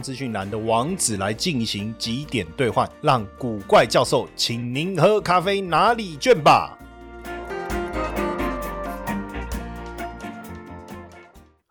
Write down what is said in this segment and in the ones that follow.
资讯栏的网址来进行几点兑换，让古怪教授请您喝咖啡拿礼券吧。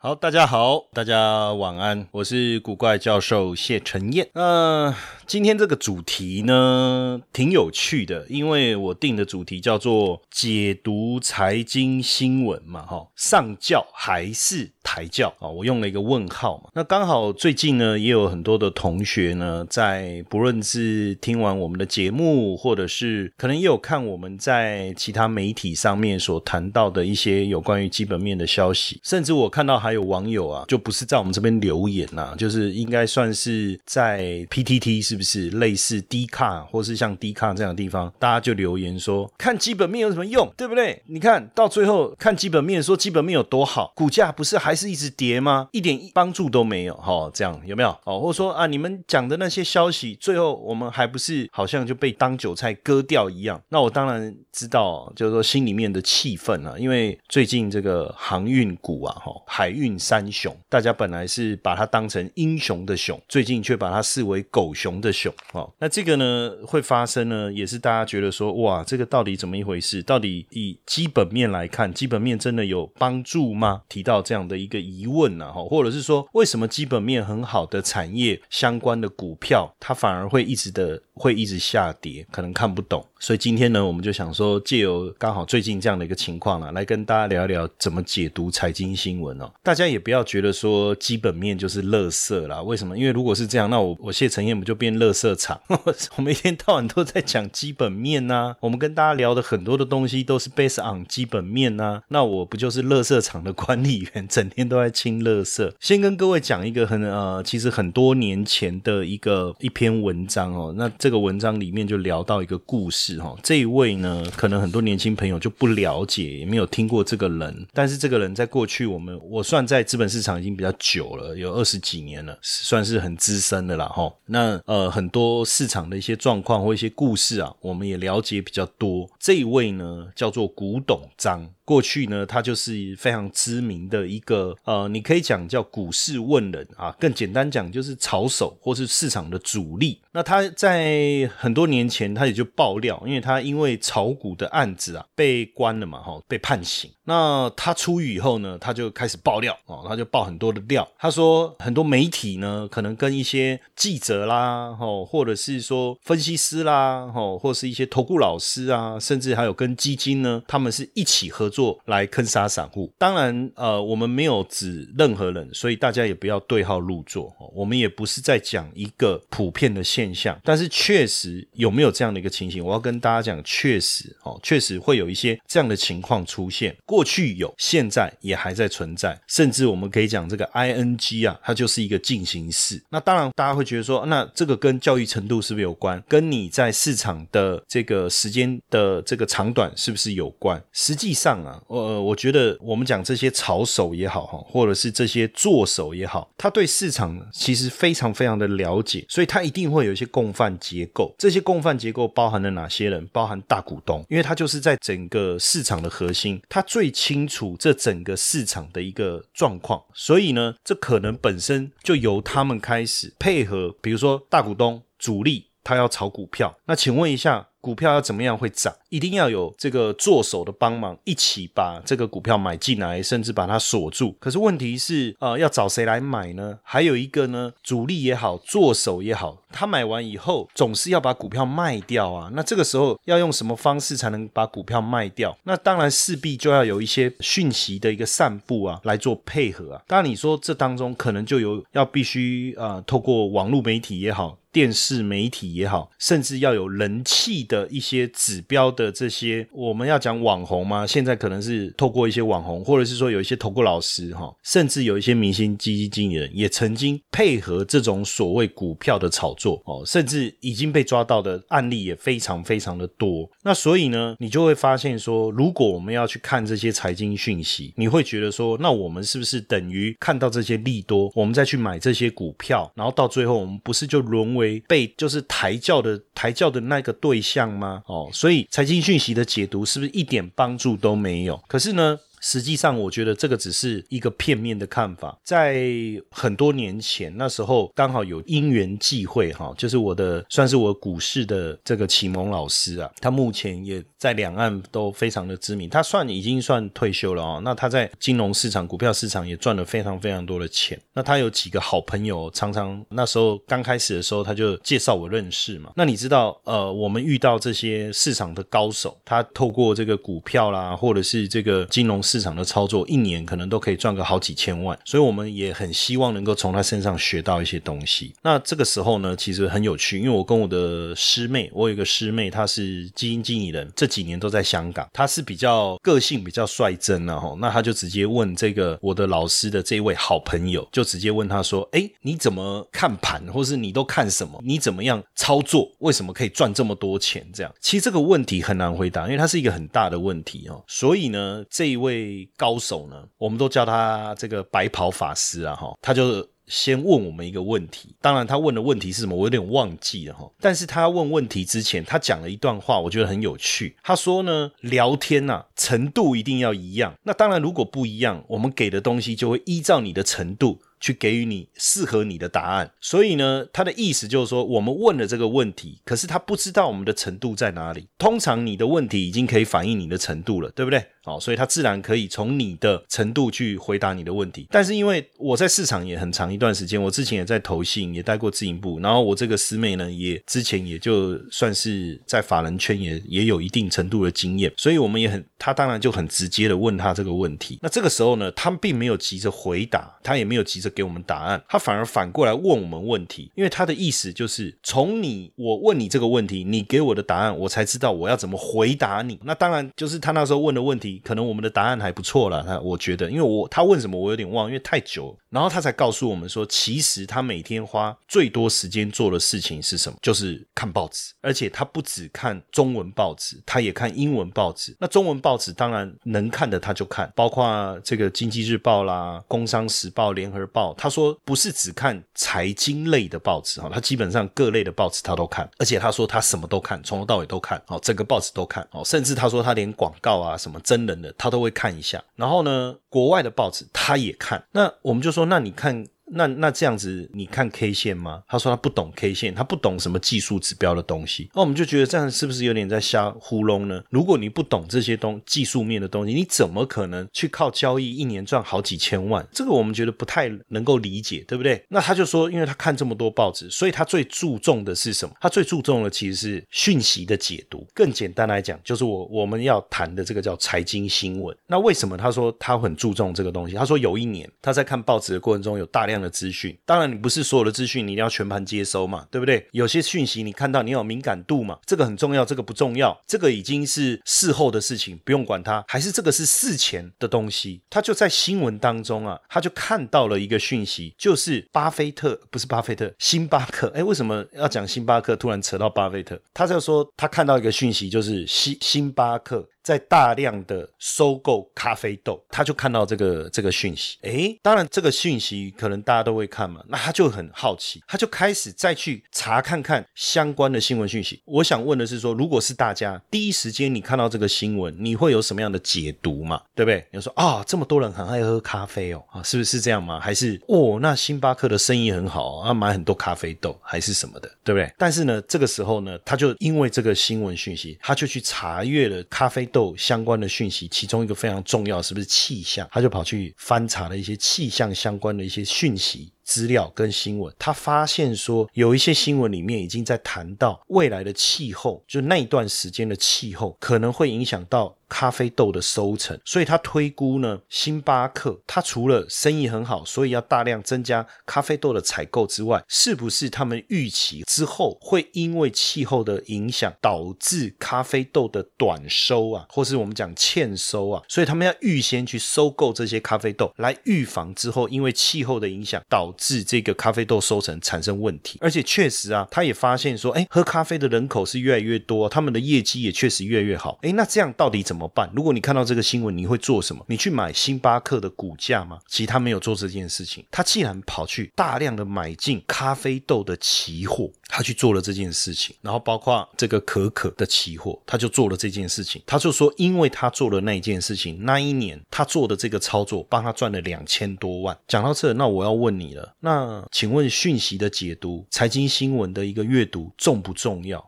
好，大家好，大家晚安，我是古怪教授谢承彦。呃，今天这个主题呢，挺有趣的，因为我定的主题叫做解读财经新闻嘛，哈，上教还是抬教啊？我用了一个问号嘛。那刚好最近呢，也有很多的同学呢，在不论是听完我们的节目，或者是可能也有看我们在其他媒体上面所谈到的一些有关于基本面的消息，甚至我看到还有网友啊，就不是在我们这边留言呐，就是应该算是在 PTT 是不是类似 D 卡，或是像 D 卡这样的地方，大家就留言说看基本面有什么用，对不对？你看到最后看基本面，说基本面有多好，股价不是还是一直跌吗？一点帮助都没有，哈，这样有没有？哦，或者说啊，你们讲的那些消息，最后我们还不是好像就被当韭菜割掉一样？那我当然知道，就是说心里面的气愤啊，因为最近这个航运股啊，哈，海运三雄，大家本来是把它当成英雄的熊，最近却把它视为狗熊的熊，哦，那这个呢会发生呢，也是大家觉得说，哇，这个到底怎么一回事？到底以基本面来看，基本面真的有帮助吗？提到这样的一个疑问呢，哈，或者是说，为什么基本面很好的产业相关的股票，它反而会一直的会一直下跌？可能看不懂，所以今天呢，我们就想说，借由刚好最近这样的一个情况啦，来跟大家聊一聊怎么解读财经新闻哦，大家也不要觉得说基本面就是垃圾啦。为什么？因为如果是这样，那我我谢承彦不就变垃圾场？我们一天到晚都在讲基本面呐，我们跟大家聊的很多的东西都是 based on 基本面呐，那我不就是垃圾场的管理员，整天都在清垃圾？先跟各位讲一个很呃，其实很多年前的一个一篇文章哦，那这个文章里面就聊到一个故事哈，这一位呢，可能很多年轻朋友就不了解，也没有听过这个人，但是这个人在过去我们我算在资本市场已经比较久了，有二十几年了，算是很资深的了哈。那呃，很多市场的一些状况或一些故事啊，我们也了解比较多。这一位呢，叫做古董张。过去呢，他就是非常知名的一个呃，你可以讲叫股市问人啊，更简单讲就是炒手或是市场的主力。那他在很多年前他也就爆料，因为他因为炒股的案子啊被关了嘛，哈，被判刑。那他出狱以后呢，他就开始爆料哦，他就爆很多的料。他说很多媒体呢，可能跟一些记者啦，吼，或者是说分析师啦，吼，或是一些投顾老师啊，甚至还有跟基金呢，他们是一起合作。来坑杀散户，当然，呃，我们没有指任何人，所以大家也不要对号入座。我们也不是在讲一个普遍的现象，但是确实有没有这样的一个情形，我要跟跟大家讲，确实哦，确实会有一些这样的情况出现。过去有，现在也还在存在，甚至我们可以讲这个 ing 啊，它就是一个进行式。那当然，大家会觉得说，那这个跟教育程度是不是有关？跟你在市场的这个时间的这个长短是不是有关？实际上啊。呃，我觉得我们讲这些炒手也好哈，或者是这些做手也好，他对市场其实非常非常的了解，所以他一定会有一些共犯结构。这些共犯结构包含了哪些些人？包含大股东，因为他就是在整个市场的核心，他最清楚这整个市场的一个状况，所以呢，这可能本身就由他们开始配合，比如说大股东主力他要炒股票，那请问一下。股票要怎么样会涨？一定要有这个做手的帮忙，一起把这个股票买进来，甚至把它锁住。可是问题是，呃，要找谁来买呢？还有一个呢，主力也好，做手也好，他买完以后总是要把股票卖掉啊。那这个时候要用什么方式才能把股票卖掉？那当然势必就要有一些讯息的一个散布啊，来做配合啊。当然你说这当中可能就有要必须啊，透过网络媒体也好，电视媒体也好，甚至要有人气。的一些指标的这些，我们要讲网红吗？现在可能是透过一些网红，或者是说有一些投顾老师哈，甚至有一些明星基金经理人也曾经配合这种所谓股票的炒作哦，甚至已经被抓到的案例也非常非常的多。那所以呢，你就会发现说，如果我们要去看这些财经讯息，你会觉得说，那我们是不是等于看到这些利多，我们再去买这些股票，然后到最后我们不是就沦为被就是抬轿的抬轿的那个对象吗？哦，所以财经讯息的解读是不是一点帮助都没有？可是呢？实际上，我觉得这个只是一个片面的看法。在很多年前，那时候刚好有因缘际会，哈，就是我的算是我股市的这个启蒙老师啊，他目前也在两岸都非常的知名，他算已经算退休了哦。那他在金融市场、股票市场也赚了非常非常多的钱。那他有几个好朋友，常常那时候刚开始的时候，他就介绍我认识嘛。那你知道，呃，我们遇到这些市场的高手，他透过这个股票啦，或者是这个金融。市场的操作，一年可能都可以赚个好几千万，所以我们也很希望能够从他身上学到一些东西。那这个时候呢，其实很有趣，因为我跟我的师妹，我有一个师妹，她是基金经理人，这几年都在香港，她是比较个性比较率真啊，哈，那他就直接问这个我的老师的这位好朋友，就直接问他说：“哎，你怎么看盘，或是你都看什么？你怎么样操作？为什么可以赚这么多钱？”这样，其实这个问题很难回答，因为它是一个很大的问题哦。所以呢，这一位。位高手呢，我们都叫他这个白袍法师啊，哈，他就先问我们一个问题。当然，他问的问题是什么，我有点忘记了哈。但是他问问题之前，他讲了一段话，我觉得很有趣。他说呢，聊天呐，程度一定要一样。那当然，如果不一样，我们给的东西就会依照你的程度。去给予你适合你的答案，所以呢，他的意思就是说，我们问了这个问题，可是他不知道我们的程度在哪里。通常你的问题已经可以反映你的程度了，对不对？好，所以他自然可以从你的程度去回答你的问题。但是因为我在市场也很长一段时间，我之前也在投信，也待过自营部，然后我这个师妹呢，也之前也就算是在法人圈也也有一定程度的经验，所以我们也很，他当然就很直接的问他这个问题。那这个时候呢，他并没有急着回答，他也没有急着。给我们答案，他反而反过来问我们问题，因为他的意思就是从你我问你这个问题，你给我的答案，我才知道我要怎么回答你。那当然就是他那时候问的问题，可能我们的答案还不错了。他我觉得，因为我他问什么我有点忘，因为太久。然后他才告诉我们说，其实他每天花最多时间做的事情是什么？就是看报纸，而且他不只看中文报纸，他也看英文报纸。那中文报纸当然能看的他就看，包括这个经济日报啦、工商时报、联合报。他说不是只看财经类的报纸哈，他基本上各类的报纸他都看，而且他说他什么都看，从头到尾都看，哦，整个报纸都看，哦，甚至他说他连广告啊什么真人的他都会看一下。然后呢，国外的报纸他也看。那我们就说，说那你看。那那这样子，你看 K 线吗？他说他不懂 K 线，他不懂什么技术指标的东西。那我们就觉得这样是不是有点在瞎糊弄呢？如果你不懂这些东技术面的东西，你怎么可能去靠交易一年赚好几千万？这个我们觉得不太能够理解，对不对？那他就说，因为他看这么多报纸，所以他最注重的是什么？他最注重的其实是讯息的解读。更简单来讲，就是我我们要谈的这个叫财经新闻。那为什么他说他很注重这个东西？他说有一年他在看报纸的过程中，有大量。的资讯，当然你不是所有的资讯你一定要全盘接收嘛，对不对？有些讯息你看到你有敏感度嘛，这个很重要，这个不重要，这个已经是事后的事情，不用管它。还是这个是事前的东西，他就在新闻当中啊，他就看到了一个讯息，就是巴菲特不是巴菲特，星巴克。哎，为什么要讲星巴克？突然扯到巴菲特，他就说他看到一个讯息，就是星星巴克。在大量的收购咖啡豆，他就看到这个这个讯息，诶，当然这个讯息可能大家都会看嘛，那他就很好奇，他就开始再去查看看相关的新闻讯息。我想问的是说，如果是大家第一时间你看到这个新闻，你会有什么样的解读嘛？对不对？你说啊，这么多人很爱喝咖啡哦，啊，是不是这样吗？还是哦，那星巴克的生意很好啊，买很多咖啡豆还是什么的，对不对？但是呢，这个时候呢，他就因为这个新闻讯息，他就去查阅了咖啡豆。相关的讯息，其中一个非常重要，是不是气象？他就跑去翻查了一些气象相关的一些讯息。资料跟新闻，他发现说有一些新闻里面已经在谈到未来的气候，就那一段时间的气候可能会影响到咖啡豆的收成，所以他推估呢，星巴克它除了生意很好，所以要大量增加咖啡豆的采购之外，是不是他们预期之后会因为气候的影响导致咖啡豆的短收啊，或是我们讲欠收啊？所以他们要预先去收购这些咖啡豆，来预防之后因为气候的影响导致这个咖啡豆收成产生问题。而且确实啊，他也发现说，哎，喝咖啡的人口是越来越多，他们的业绩也确实越来越好。哎，那这样到底怎么怎么办？如果你看到这个新闻，你会做什么？你去买星巴克的股价吗？其实他没有做这件事情。他既然跑去大量的买进咖啡豆的期货，他去做了这件事情。然后包括这个可可的期货，他就做了这件事情。他就说，因为他做了那一件事情，那一年他做的这个操作，帮他赚了两千多万。讲到这，那我要问你了，那请问讯息的解读、财经新闻的一个阅读重不重要？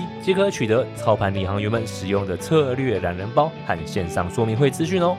即可取得操盘领航员们使用的策略懒人包和线上说明会资讯哦。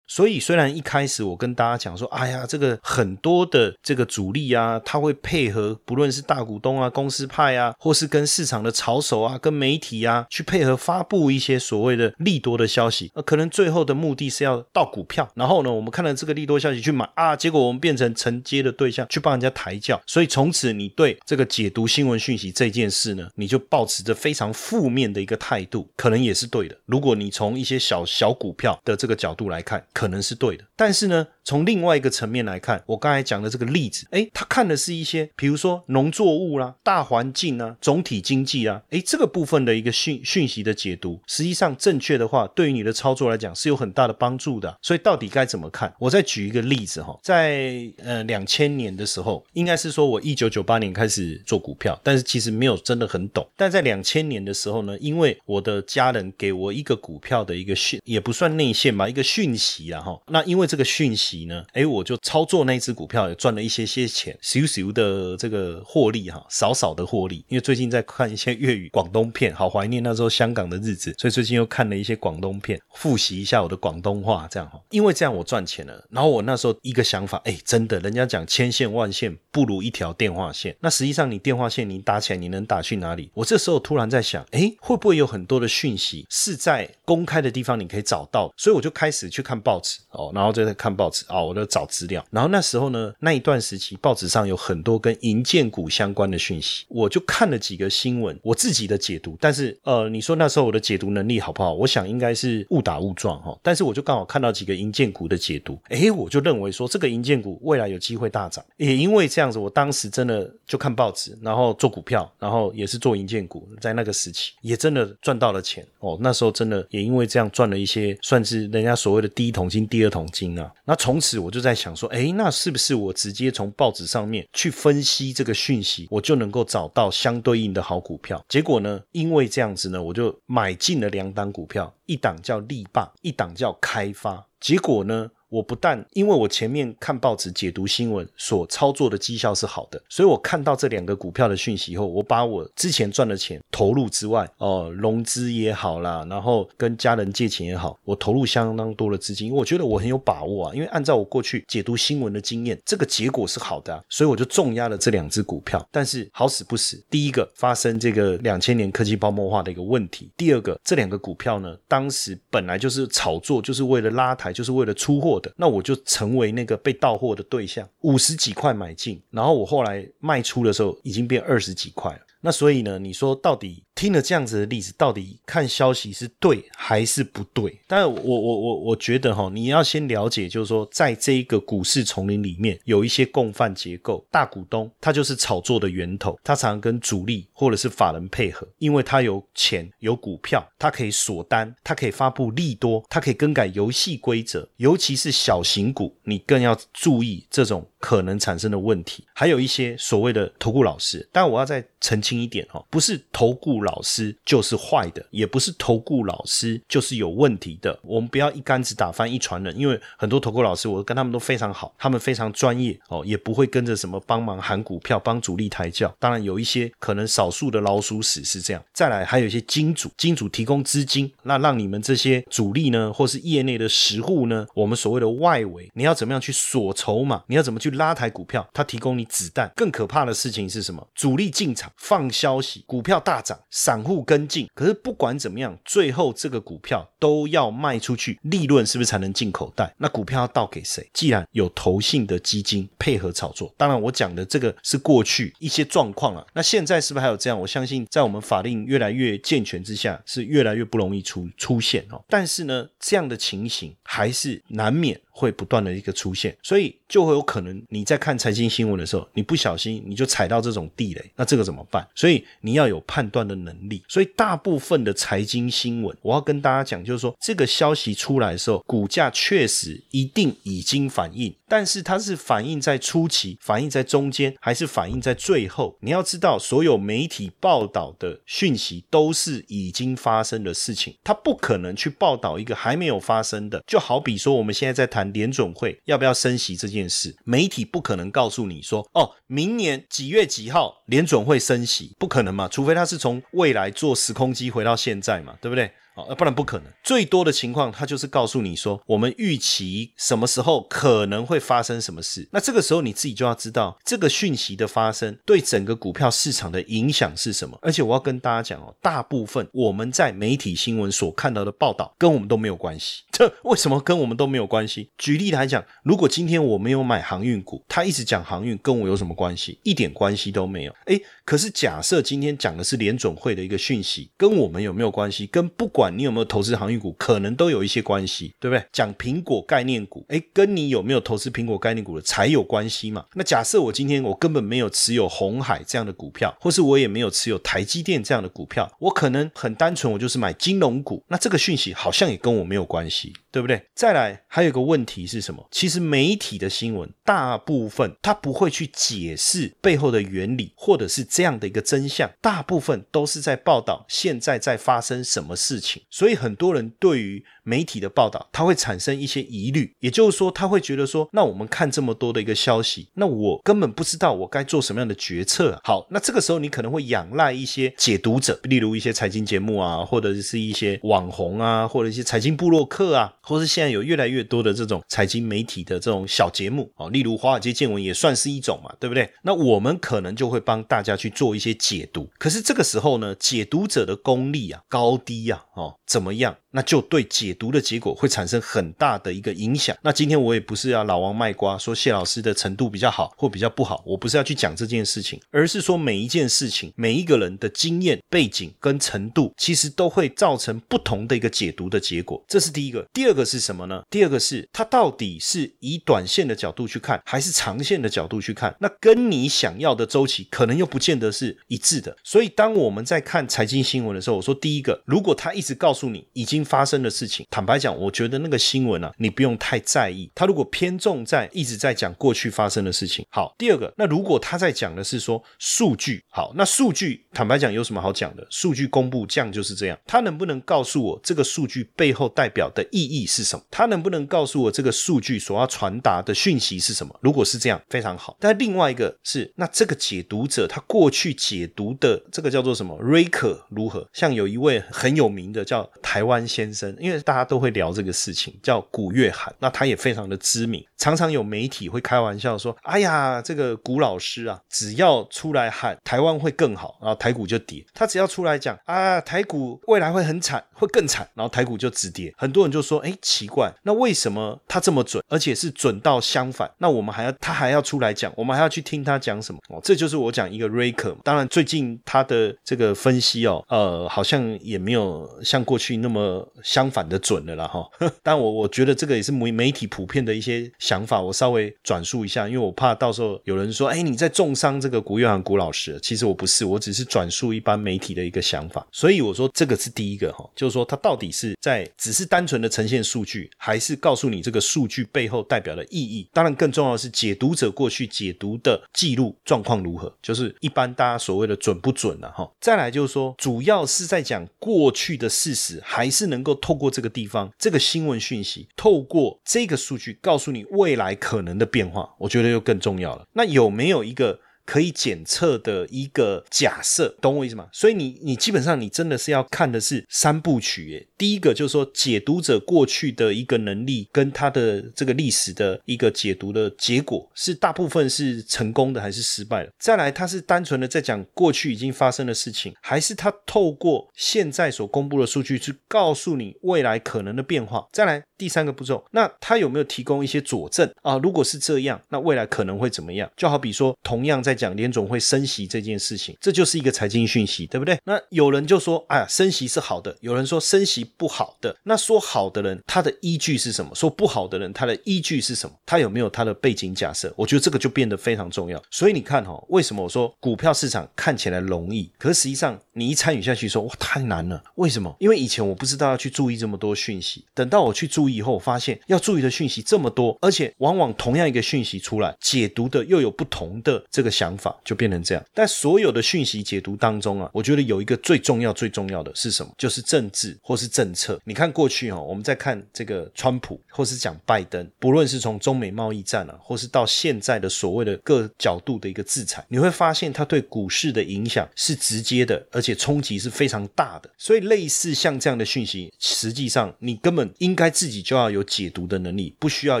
所以，虽然一开始我跟大家讲说，哎呀，这个很多的这个主力啊，他会配合，不论是大股东啊、公司派啊，或是跟市场的炒手啊、跟媒体啊，去配合发布一些所谓的利多的消息，呃，可能最后的目的是要到股票，然后呢，我们看了这个利多消息去买啊，结果我们变成承接的对象，去帮人家抬轿，所以从此你对这个解读新闻讯息这件事呢，你就保持着非常负面的一个态度，可能也是对的。如果你从一些小小股票的这个角度来看，可能是对的，但是呢，从另外一个层面来看，我刚才讲的这个例子，哎，他看的是一些，比如说农作物啦、大环境啊、总体经济啊，哎，这个部分的一个讯讯息的解读，实际上正确的话，对于你的操作来讲是有很大的帮助的。所以到底该怎么看？我再举一个例子哈，在呃两千年的时候，应该是说我一九九八年开始做股票，但是其实没有真的很懂。但在两千年的时候呢，因为我的家人给我一个股票的一个讯，也不算内线吧，一个讯息啊。哈，那因为这个讯息呢，哎，我就操作那只股票，也赚了一些些钱，少少的这个获利哈，少少的获利。因为最近在看一些粤语广东片，好怀念那时候香港的日子，所以最近又看了一些广东片，复习一下我的广东话，这样哈。因为这样我赚钱了。然后我那时候一个想法，哎，真的，人家讲千线万线不如一条电话线。那实际上你电话线你打起来，你能打去哪里？我这时候突然在想，哎，会不会有很多的讯息是在公开的地方你可以找到？所以我就开始去看报纸。哦，然后就在看报纸啊，我就找资料。然后那时候呢，那一段时期报纸上有很多跟银建股相关的讯息，我就看了几个新闻，我自己的解读。但是呃，你说那时候我的解读能力好不好？我想应该是误打误撞哈。但是我就刚好看到几个银建股的解读，诶，我就认为说这个银建股未来有机会大涨。也因为这样子，我当时真的就看报纸，然后做股票，然后也是做银建股，在那个时期也真的赚到了钱哦。那时候真的也因为这样赚了一些，算是人家所谓的第一桶金。第二桶金啊，那从此我就在想说，哎，那是不是我直接从报纸上面去分析这个讯息，我就能够找到相对应的好股票？结果呢，因为这样子呢，我就买进了两档股票，一档叫力霸，一档叫开发。结果呢？我不但因为我前面看报纸解读新闻所操作的绩效是好的，所以我看到这两个股票的讯息以后，我把我之前赚的钱投入之外，哦，融资也好啦，然后跟家人借钱也好，我投入相当多的资金，因为我觉得我很有把握啊，因为按照我过去解读新闻的经验，这个结果是好的，啊，所以我就重压了这两只股票。但是好死不死，第一个发生这个两千年科技泡沫化的一个问题，第二个这两个股票呢，当时本来就是炒作，就是为了拉抬，就是为了出货。那我就成为那个被盗货的对象，五十几块买进，然后我后来卖出的时候已经变二十几块了。那所以呢，你说到底？听了这样子的例子，到底看消息是对还是不对？但我我我我觉得哈，你要先了解，就是说，在这一个股市丛林里面，有一些共犯结构，大股东他就是炒作的源头，他常常跟主力或者是法人配合，因为他有钱有股票，他可以锁单，他可以发布利多，他可以更改游戏规则，尤其是小型股，你更要注意这种可能产生的问题。还有一些所谓的投顾老师，但我要再澄清一点哈，不是投顾。老师就是坏的，也不是投顾老师就是有问题的。我们不要一竿子打翻一船人，因为很多投顾老师，我跟他们都非常好，他们非常专业哦，也不会跟着什么帮忙喊股票、帮主力抬轿。当然有一些可能少数的老鼠屎是这样。再来还有一些金主，金主提供资金，那让你们这些主力呢，或是业内的实户呢，我们所谓的外围，你要怎么样去锁筹码？你要怎么去拉抬股票？他提供你子弹。更可怕的事情是什么？主力进场放消息，股票大涨，散户跟进。可是不管怎么样，最后这个股票都要卖出去，利润是不是才能进口袋？那股票要倒给谁？既然有投信的基金配合炒作，当然我讲的这个是过去一些状况了。那现在是不是还有这样？我相信在我们法令越来越健全之下，是越来越不容易出出现哦。但是呢，这样的情形还是难免。会不断的一个出现，所以就会有可能你在看财经新闻的时候，你不小心你就踩到这种地雷，那这个怎么办？所以你要有判断的能力。所以大部分的财经新闻，我要跟大家讲，就是说这个消息出来的时候，股价确实一定已经反应。但是它是反映在初期，反映在中间，还是反映在最后？你要知道，所有媒体报道的讯息都是已经发生的事情，它不可能去报道一个还没有发生的。就好比说，我们现在在谈联准会要不要升息这件事，媒体不可能告诉你说，哦，明年几月几号联准会升息，不可能嘛？除非他是从未来坐时空机回到现在嘛，对不对？哦，不然不可能。最多的情况，他就是告诉你说，我们预期什么时候可能会发生什么事。那这个时候你自己就要知道，这个讯息的发生对整个股票市场的影响是什么。而且我要跟大家讲哦，大部分我们在媒体新闻所看到的报道，跟我们都没有关系。这 为什么跟我们都没有关系？举例来讲，如果今天我没有买航运股，他一直讲航运，跟我有什么关系？一点关系都没有。诶，可是假设今天讲的是联总会的一个讯息，跟我们有没有关系？跟不管。你有没有投资航运股，可能都有一些关系，对不对？讲苹果概念股，哎，跟你有没有投资苹果概念股的才有关系嘛？那假设我今天我根本没有持有红海这样的股票，或是我也没有持有台积电这样的股票，我可能很单纯，我就是买金融股。那这个讯息好像也跟我没有关系，对不对？再来，还有一个问题是什么？其实媒体的新闻大部分它不会去解释背后的原理，或者是这样的一个真相，大部分都是在报道现在在发生什么事情。所以很多人对于媒体的报道，他会产生一些疑虑，也就是说，他会觉得说，那我们看这么多的一个消息，那我根本不知道我该做什么样的决策。好，那这个时候你可能会仰赖一些解读者，例如一些财经节目啊，或者是一些网红啊，或者一些财经部落客啊，或是现在有越来越多的这种财经媒体的这种小节目啊，例如华尔街见闻也算是一种嘛，对不对？那我们可能就会帮大家去做一些解读。可是这个时候呢，解读者的功力啊，高低呀，哦。怎么样？那就对解读的结果会产生很大的一个影响。那今天我也不是要老王卖瓜，说谢老师的程度比较好或比较不好，我不是要去讲这件事情，而是说每一件事情、每一个人的经验背景跟程度，其实都会造成不同的一个解读的结果。这是第一个。第二个是什么呢？第二个是它到底是以短线的角度去看，还是长线的角度去看？那跟你想要的周期可能又不见得是一致的。所以当我们在看财经新闻的时候，我说第一个，如果他一直告诉你已经发生的事情，坦白讲，我觉得那个新闻啊，你不用太在意。他如果偏重在一直在讲过去发生的事情，好。第二个，那如果他在讲的是说数据，好，那数据坦白讲有什么好讲的？数据公布这样就是这样。他能不能告诉我这个数据背后代表的意义是什么？他能不能告诉我这个数据所要传达的讯息是什么？如果是这样，非常好。但另外一个是，那这个解读者他过去解读的这个叫做什么？瑞克如何？像有一位很有名的叫。台湾先生，因为大家都会聊这个事情，叫古月涵，那他也非常的知名，常常有媒体会开玩笑说：“哎呀，这个古老师啊，只要出来喊台湾会更好，然后台股就跌；他只要出来讲啊，台股未来会很惨，会更惨，然后台股就止跌。”很多人就说：“哎，奇怪，那为什么他这么准，而且是准到相反？那我们还要他还要出来讲，我们还要去听他讲什么？哦，这就是我讲一个 Raker。当然，最近他的这个分析哦，呃，好像也没有像过去。那么相反的准了啦哈。但我我觉得这个也是媒媒体普遍的一些想法，我稍微转述一下，因为我怕到时候有人说，哎，你在重伤这个古月涵古老师。其实我不是，我只是转述一般媒体的一个想法。所以我说这个是第一个哈，就是说他到底是在只是单纯的呈现数据，还是告诉你这个数据背后代表的意义？当然更重要的是解读者过去解读的记录状况如何，就是一般大家所谓的准不准了哈。再来就是说，主要是在讲过去的事实，还是能够透过这个地方这个新闻讯息，透过这个数据告诉你未来可能的变化，我觉得就更重要了。那有没有一个？可以检测的一个假设，懂我意思吗？所以你你基本上你真的是要看的是三部曲耶。第一个就是说解读者过去的一个能力跟他的这个历史的一个解读的结果是大部分是成功的还是失败的？再来，他是单纯的在讲过去已经发生的事情，还是他透过现在所公布的数据去告诉你未来可能的变化？再来第三个步骤，那他有没有提供一些佐证啊？如果是这样，那未来可能会怎么样？就好比说，同样在讲联总会升息这件事情，这就是一个财经讯息，对不对？那有人就说，哎呀，升息是好的；有人说升息不好的。那说好的人，他的依据是什么？说不好的人，他的依据是什么？他有没有他的背景假设？我觉得这个就变得非常重要。所以你看哈，为什么我说股票市场看起来容易，可实际上你一参与下去，说哇太难了。为什么？因为以前我不知道要去注意这么多讯息，等到我去注意以后，我发现要注意的讯息这么多，而且往往同样一个讯息出来，解读的又有不同的这个想想法。就变成这样，但所有的讯息解读当中啊，我觉得有一个最重要、最重要的是什么？就是政治或是政策。你看过去哈，我们在看这个川普，或是讲拜登，不论是从中美贸易战啊，或是到现在的所谓的各角度的一个制裁，你会发现它对股市的影响是直接的，而且冲击是非常大的。所以类似像这样的讯息，实际上你根本应该自己就要有解读的能力，不需要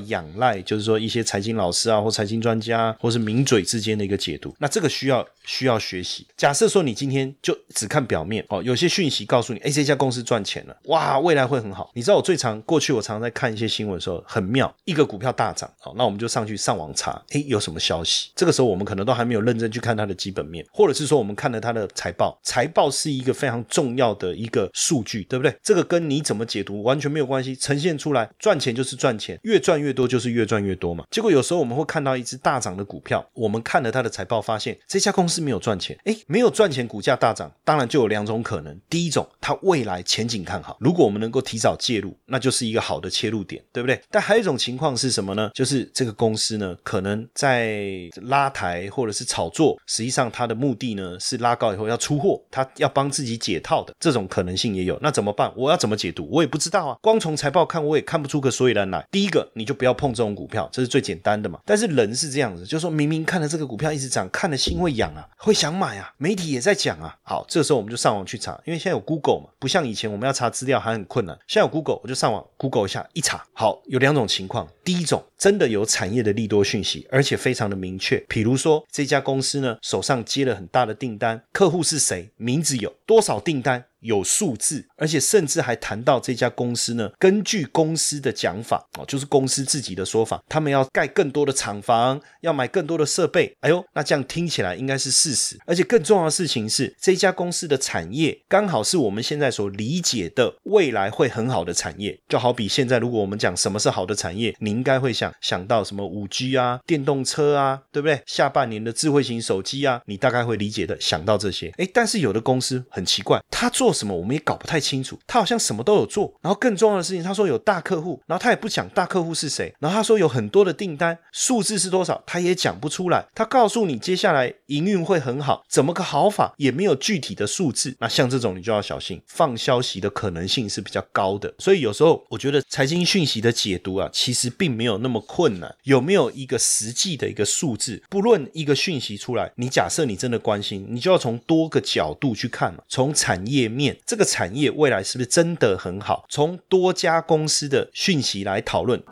仰赖，就是说一些财经老师啊，或财经专家，或是名嘴之间的一个解解读。那这个需要需要学习。假设说你今天就只看表面哦，有些讯息告诉你，哎，这家公司赚钱了，哇，未来会很好。你知道我最常过去我常常在看一些新闻的时候，很妙，一个股票大涨，好，那我们就上去上网查，哎，有什么消息？这个时候我们可能都还没有认真去看它的基本面，或者是说我们看了它的财报，财报是一个非常重要的一个数据，对不对？这个跟你怎么解读完全没有关系，呈现出来赚钱就是赚钱，越赚越多就是越赚越多嘛。结果有时候我们会看到一只大涨的股票，我们看了它的财报，发现。这家公司没有赚钱，哎，没有赚钱，股价大涨，当然就有两种可能。第一种，它未来前景看好，如果我们能够提早介入，那就是一个好的切入点，对不对？但还有一种情况是什么呢？就是这个公司呢，可能在拉抬或者是炒作，实际上它的目的呢是拉高以后要出货，它要帮自己解套的，这种可能性也有。那怎么办？我要怎么解读？我也不知道啊，光从财报看，我也看不出个所以然来。第一个，你就不要碰这种股票，这是最简单的嘛。但是人是这样子，就说明明看了这个股票一直涨，看了。心会痒啊，会想买啊，媒体也在讲啊。好，这时候我们就上网去查，因为现在有 Google 嘛，不像以前我们要查资料还很困难。现在有 Google，我就上网 Google 一下，一查，好，有两种情况。第一种，真的有产业的利多讯息，而且非常的明确。比如说这家公司呢，手上接了很大的订单，客户是谁，名字有多少订单。有数字，而且甚至还谈到这家公司呢。根据公司的讲法哦，就是公司自己的说法，他们要盖更多的厂房，要买更多的设备。哎呦，那这样听起来应该是事实。而且更重要的事情是，这家公司的产业刚好是我们现在所理解的未来会很好的产业。就好比现在，如果我们讲什么是好的产业，你应该会想想到什么五 G 啊、电动车啊，对不对？下半年的智慧型手机啊，你大概会理解的想到这些。哎，但是有的公司很奇怪，他做。什么我们也搞不太清楚，他好像什么都有做，然后更重要的事情，他说有大客户，然后他也不讲大客户是谁，然后他说有很多的订单，数字是多少，他也讲不出来。他告诉你接下来营运会很好，怎么个好法也没有具体的数字。那像这种你就要小心，放消息的可能性是比较高的。所以有时候我觉得财经讯息的解读啊，其实并没有那么困难。有没有一个实际的一个数字？不论一个讯息出来，你假设你真的关心，你就要从多个角度去看嘛，从产业面。这个产业未来是不是真的很好？从多家公司的讯息来讨论。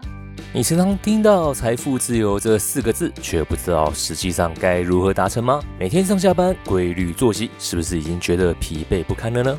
你时常听到“财富自由”这四个字，却不知道实际上该如何达成吗？每天上下班规律作息，是不是已经觉得疲惫不堪了呢？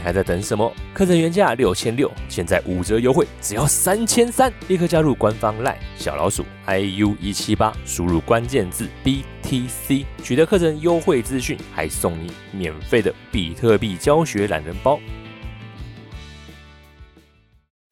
还在等什么？课程原价六千六，现在五折优惠，只要三千三！立刻加入官方 LINE 小老鼠 iu 一七八，输入关键字 BTC，取得课程优惠资讯，还送你免费的比特币教学懒人包。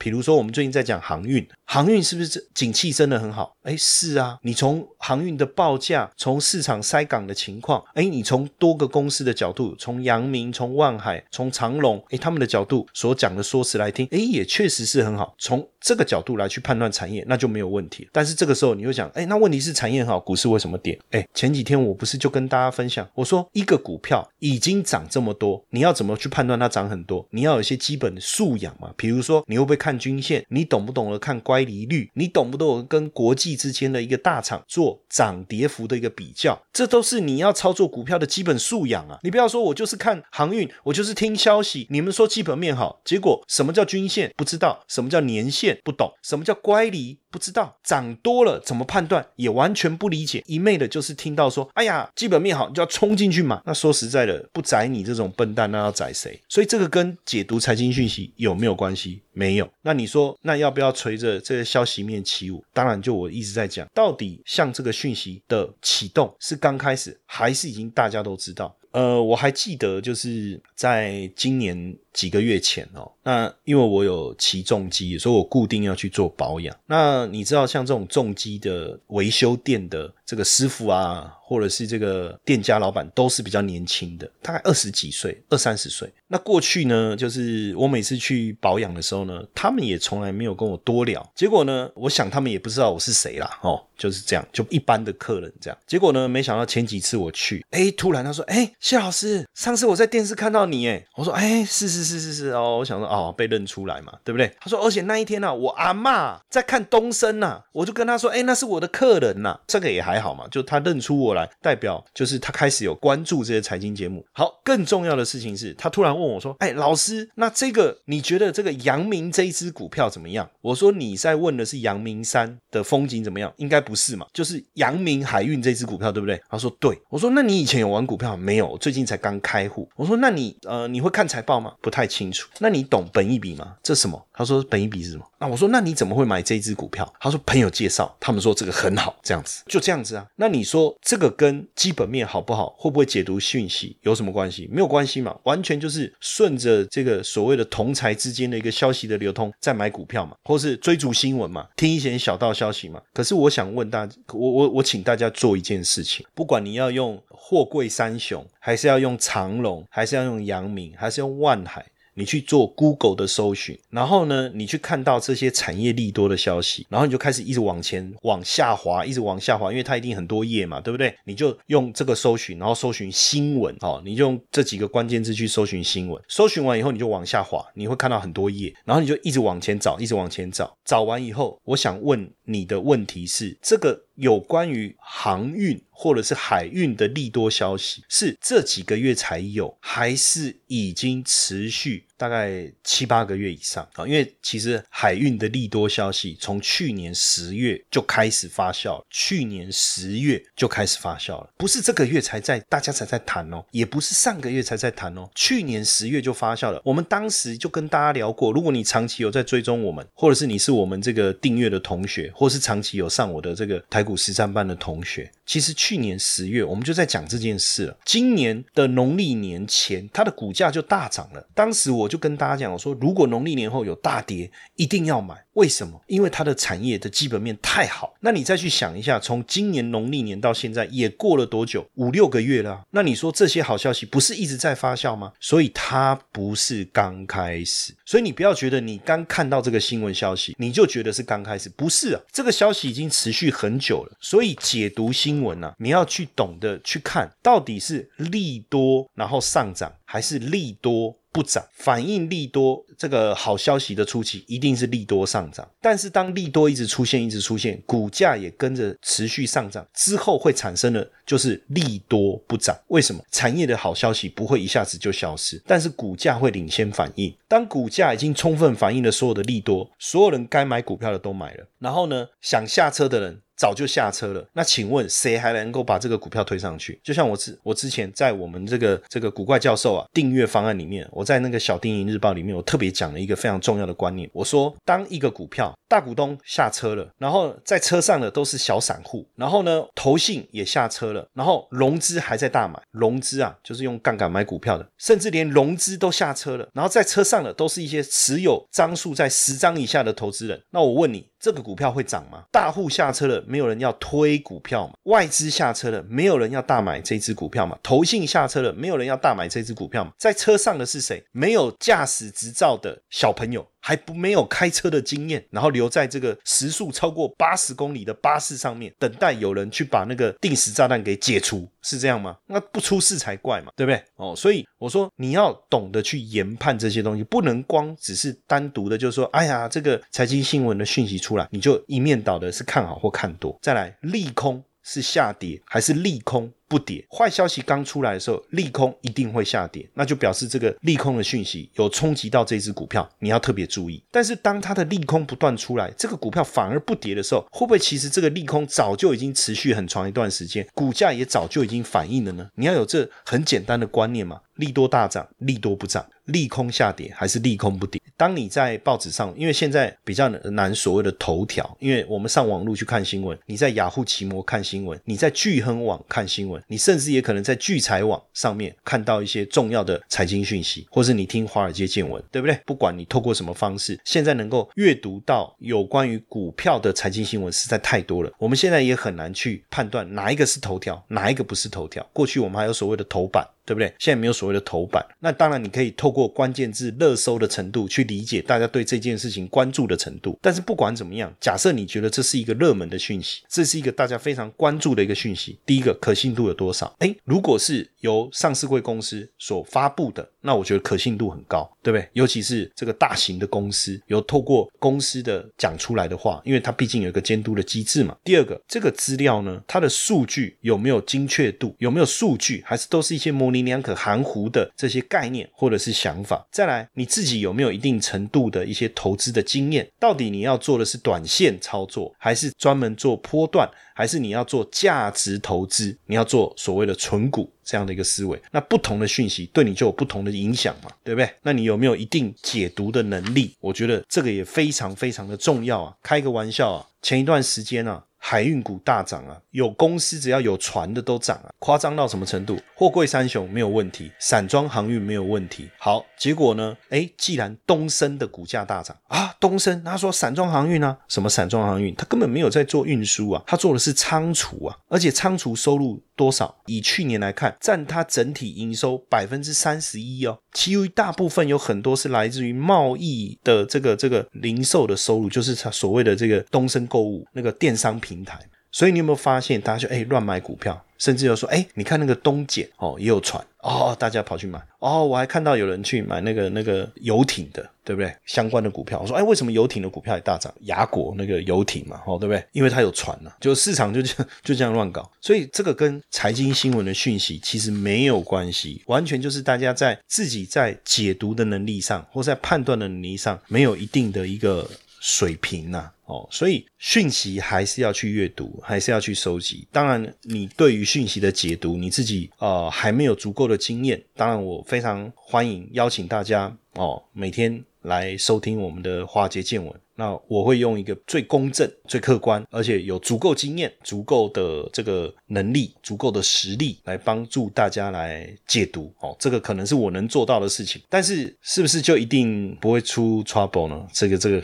比如说，我们最近在讲航运，航运是不是景气真的很好？哎，是啊。你从航运的报价，从市场塞港的情况，哎，你从多个公司的角度，从阳明、从万海、从长隆，哎，他们的角度所讲的说辞来听，哎，也确实是很好。从这个角度来去判断产业，那就没有问题。但是这个时候你会讲，哎，那问题是产业好，股市为什么跌？哎，前几天我不是就跟大家分享，我说一个股票已经涨这么多，你要怎么去判断它涨很多？你要有一些基本的素养嘛。比如说，你会不会看？均线，你懂不懂得看乖离率？你懂不懂跟国际之间的一个大厂做涨跌幅的一个比较？这都是你要操作股票的基本素养啊！你不要说我就是看航运，我就是听消息，你们说基本面好，结果什么叫均线不知道，什么叫年线不懂，什么叫乖离不知道，涨多了怎么判断也完全不理解，一昧的就是听到说，哎呀，基本面好，你就要冲进去嘛。那说实在的，不宰你这种笨蛋，那要宰谁？所以这个跟解读财经讯息有没有关系？没有。那你说，那要不要随着这个消息面起舞？当然，就我一直直在讲，到底像这个讯息的启动是刚开始，还是已经大家都知道？呃，我还记得就是在今年几个月前哦，那因为我有骑重机，所以我固定要去做保养。那你知道，像这种重机的维修店的这个师傅啊。或者是这个店家老板都是比较年轻的，大概二十几岁、二三十岁。那过去呢，就是我每次去保养的时候呢，他们也从来没有跟我多聊。结果呢，我想他们也不知道我是谁啦，哦，就是这样，就一般的客人这样。结果呢，没想到前几次我去，哎，突然他说，哎，谢老师，上次我在电视看到你，哎，我说，哎，是是是是是哦，我想说，哦哦，被认出来嘛，对不对？他说，而且那一天呢，我阿妈在看东升呐，我就跟他说，哎，那是我的客人呐，这个也还好嘛，就他认出我来。代表就是他开始有关注这些财经节目。好，更重要的事情是他突然问我说：“哎，老师，那这个你觉得这个阳明这一支股票怎么样？”我说：“你在问的是阳明山的风景怎么样？应该不是嘛？就是阳明海运这支股票，对不对？”他说：“对。”我说：“那你以前有玩股票没有？最近才刚开户。”我说：“那你呃，你会看财报吗？不太清楚。那你懂本一比吗？这什么？”他说：“本一比是什么？”那我说：“那你怎么会买这一支股票？”他说：“朋友介绍，他们说这个很好，这样子就这样子啊。”那你说这个？跟基本面好不好，会不会解读讯息有什么关系？没有关系嘛，完全就是顺着这个所谓的同财之间的一个消息的流通在买股票嘛，或是追逐新闻嘛，听一些小道消息嘛。可是我想问大，我我我请大家做一件事情，不管你要用货柜三雄，还是要用长隆，还是要用阳明，还是用万海。你去做 Google 的搜寻，然后呢，你去看到这些产业利多的消息，然后你就开始一直往前往下滑，一直往下滑，因为它一定很多页嘛，对不对？你就用这个搜寻，然后搜寻新闻，哦，你就用这几个关键字去搜寻新闻，搜寻完以后你就往下滑，你会看到很多页，然后你就一直往前找，一直往前找，找完以后，我想问你的问题是这个。有关于航运或者是海运的利多消息，是这几个月才有，还是已经持续大概七八个月以上啊？因为其实海运的利多消息从去年十月就开始发酵了，去年十月就开始发酵了，不是这个月才在大家才在谈哦，也不是上个月才在谈哦，去年十月就发酵了。我们当时就跟大家聊过，如果你长期有在追踪我们，或者是你是我们这个订阅的同学，或是长期有上我的这个台。股实战班的同学，其实去年十月我们就在讲这件事了。今年的农历年前，它的股价就大涨了。当时我就跟大家讲，我说如果农历年后有大跌，一定要买。为什么？因为它的产业的基本面太好。那你再去想一下，从今年农历年到现在也过了多久？五六个月了。那你说这些好消息不是一直在发酵吗？所以它不是刚开始。所以你不要觉得你刚看到这个新闻消息，你就觉得是刚开始，不是啊。这个消息已经持续很久了。所以解读新闻呢，你要去懂得去看到底是利多然后上涨，还是利多。不涨，反映利多这个好消息的初期一定是利多上涨，但是当利多一直出现，一直出现，股价也跟着持续上涨之后，会产生的就是利多不涨。为什么？产业的好消息不会一下子就消失，但是股价会领先反应。当股价已经充分反映了所有的利多，所有人该买股票的都买了，然后呢，想下车的人。早就下车了，那请问谁还能够把这个股票推上去？就像我之我之前在我们这个这个古怪教授啊订阅方案里面，我在那个小丁营日报里面，我特别讲了一个非常重要的观念。我说，当一个股票大股东下车了，然后在车上的都是小散户，然后呢，投信也下车了，然后融资还在大买，融资啊就是用杠杆买股票的，甚至连融资都下车了，然后在车上的都是一些持有张数在十张以下的投资人。那我问你，这个股票会涨吗？大户下车了。没有人要推股票嘛？外资下车了，没有人要大买这只股票嘛？投信下车了，没有人要大买这只股票嘛？在车上的是谁？没有驾驶执照的小朋友。还不没有开车的经验，然后留在这个时速超过八十公里的巴士上面，等待有人去把那个定时炸弹给解除，是这样吗？那不出事才怪嘛，对不对？哦，所以我说你要懂得去研判这些东西，不能光只是单独的，就是说，哎呀，这个财经新闻的讯息出来，你就一面倒的是看好或看多，再来利空是下跌还是利空？不跌，坏消息刚出来的时候，利空一定会下跌，那就表示这个利空的讯息有冲击到这只股票，你要特别注意。但是当它的利空不断出来，这个股票反而不跌的时候，会不会其实这个利空早就已经持续很长一段时间，股价也早就已经反应了呢？你要有这很简单的观念嘛，利多大涨，利多不涨，利空下跌还是利空不跌？当你在报纸上，因为现在比较难所谓的头条，因为我们上网络去看新闻，你在雅虎奇摩看新闻，你在聚亨网看新闻。你甚至也可能在聚财网上面看到一些重要的财经讯息，或是你听华尔街见闻，对不对？不管你透过什么方式，现在能够阅读到有关于股票的财经新闻实在太多了。我们现在也很难去判断哪一个是头条，哪一个不是头条。过去我们还有所谓的头版。对不对？现在没有所谓的头版，那当然你可以透过关键字热搜的程度去理解大家对这件事情关注的程度。但是不管怎么样，假设你觉得这是一个热门的讯息，这是一个大家非常关注的一个讯息，第一个可信度有多少？哎，如果是由上市贵公司所发布的，那我觉得可信度很高，对不对？尤其是这个大型的公司有透过公司的讲出来的话，因为它毕竟有一个监督的机制嘛。第二个，这个资料呢，它的数据有没有精确度？有没有数据？还是都是一些模拟？两可含糊的这些概念或者是想法，再来你自己有没有一定程度的一些投资的经验？到底你要做的是短线操作，还是专门做波段，还是你要做价值投资？你要做所谓的纯股这样的一个思维？那不同的讯息对你就有不同的影响嘛，对不对？那你有没有一定解读的能力？我觉得这个也非常非常的重要啊！开个玩笑啊，前一段时间啊。海运股大涨啊，有公司只要有船的都涨啊，夸张到什么程度？货柜三雄没有问题，散装航运没有问题。好，结果呢？诶，既然东升的股价大涨啊，东升他说散装航运呢？什么散装航运？他根本没有在做运输啊，他做的是仓储啊，而且仓储收入多少？以去年来看，占它整体营收百分之三十一哦，其余大部分有很多是来自于贸易的这个这个零售的收入，就是它所谓的这个东升购物那个电商平台。所以你有没有发现，大家就哎乱买股票，甚至有说哎，你看那个东碱哦也有传哦，大家跑去买哦，我还看到有人去买那个那个游艇的，对不对？相关的股票，我说哎，为什么游艇的股票也大涨？雅果那个游艇嘛，哦，对不对？因为它有船呢，就市场就这样就这样乱搞，所以这个跟财经新闻的讯息其实没有关系，完全就是大家在自己在解读的能力上，或在判断的能力上没有一定的一个水平呐。哦，所以讯息还是要去阅读，还是要去收集。当然，你对于讯息的解读，你自己呃还没有足够的经验。当然，我非常欢迎邀请大家哦，每天来收听我们的华杰见闻。那我会用一个最公正、最客观，而且有足够经验、足够的这个能力、足够的实力来帮助大家来解读。哦，这个可能是我能做到的事情，但是是不是就一定不会出 trouble 呢？这个这个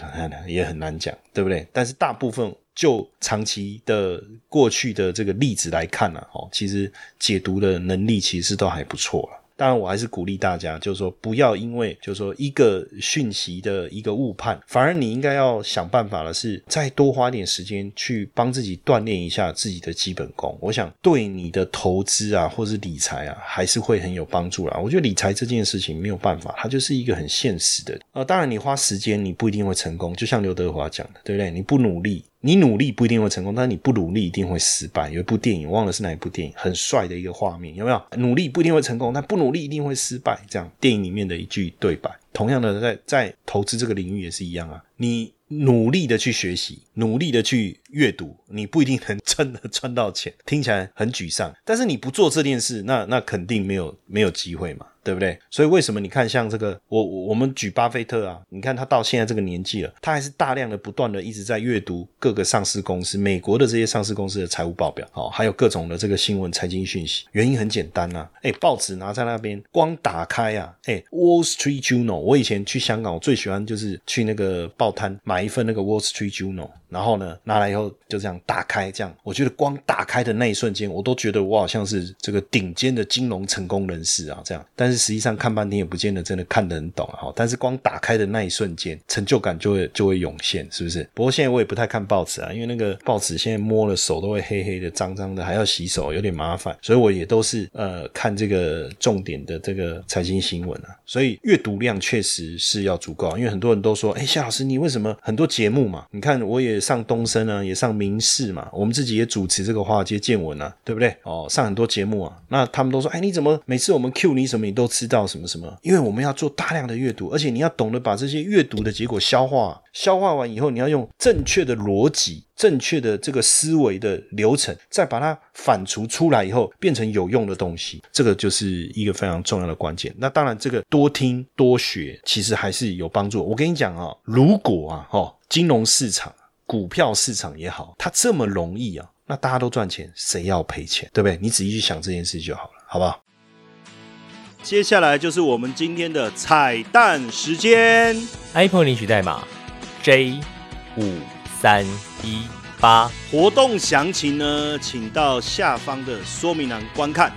也很难讲，对不对？但是大部分就长期的过去的这个例子来看呢，哦，其实解读的能力其实都还不错了。当然，我还是鼓励大家，就是说不要因为就是说一个讯息的一个误判，反而你应该要想办法的是再多花点时间去帮自己锻炼一下自己的基本功。我想对你的投资啊，或是理财啊，还是会很有帮助啦。我觉得理财这件事情没有办法，它就是一个很现实的。呃，当然你花时间，你不一定会成功。就像刘德华讲的，对不对？你不努力。你努力不一定会成功，但是你不努力一定会失败。有一部电影，忘了是哪一部电影，很帅的一个画面，有没有？努力不一定会成功，但不努力一定会失败。这样电影里面的一句对白，同样的在在投资这个领域也是一样啊。你努力的去学习，努力的去阅读，你不一定能真的赚到钱。听起来很沮丧，但是你不做这件事，那那肯定没有没有机会嘛。对不对？所以为什么你看像这个，我我们举巴菲特啊，你看他到现在这个年纪了，他还是大量的不断的一直在阅读各个上市公司、美国的这些上市公司的财务报表，哦，还有各种的这个新闻财经讯息。原因很简单呐，哎，报纸拿在那边，光打开啊，哎，Wall Street Journal，我以前去香港，我最喜欢就是去那个报摊买一份那个 Wall Street Journal。然后呢，拿来以后就这样打开，这样我觉得光打开的那一瞬间，我都觉得我好像是这个顶尖的金融成功人士啊，这样。但是实际上看半天也不见得真的看得很懂哈。但是光打开的那一瞬间，成就感就会就会涌现，是不是？不过现在我也不太看报纸啊，因为那个报纸现在摸了手都会黑黑的、脏脏的，还要洗手，有点麻烦。所以我也都是呃看这个重点的这个财经新闻啊。所以阅读量确实是要足够，因为很多人都说，哎，夏老师你为什么很多节目嘛？你看我也。上东升啊，也上明视嘛，我们自己也主持这个华尔街见闻啊，对不对？哦，上很多节目啊，那他们都说，哎，你怎么每次我们 Q 你什么，你都知道什么什么？因为我们要做大量的阅读，而且你要懂得把这些阅读的结果消化，消化完以后，你要用正确的逻辑、正确的这个思维的流程，再把它反刍出来以后，变成有用的东西，这个就是一个非常重要的关键。那当然，这个多听多学，其实还是有帮助。我跟你讲啊，如果啊，哈，金融市场。股票市场也好，它这么容易啊，那大家都赚钱，谁要赔钱，对不对？你仔细去想这件事就好了，好不好？接下来就是我们今天的彩蛋时间，iPhone 领取代码 J 五三一八，活动详情呢，请到下方的说明栏观看。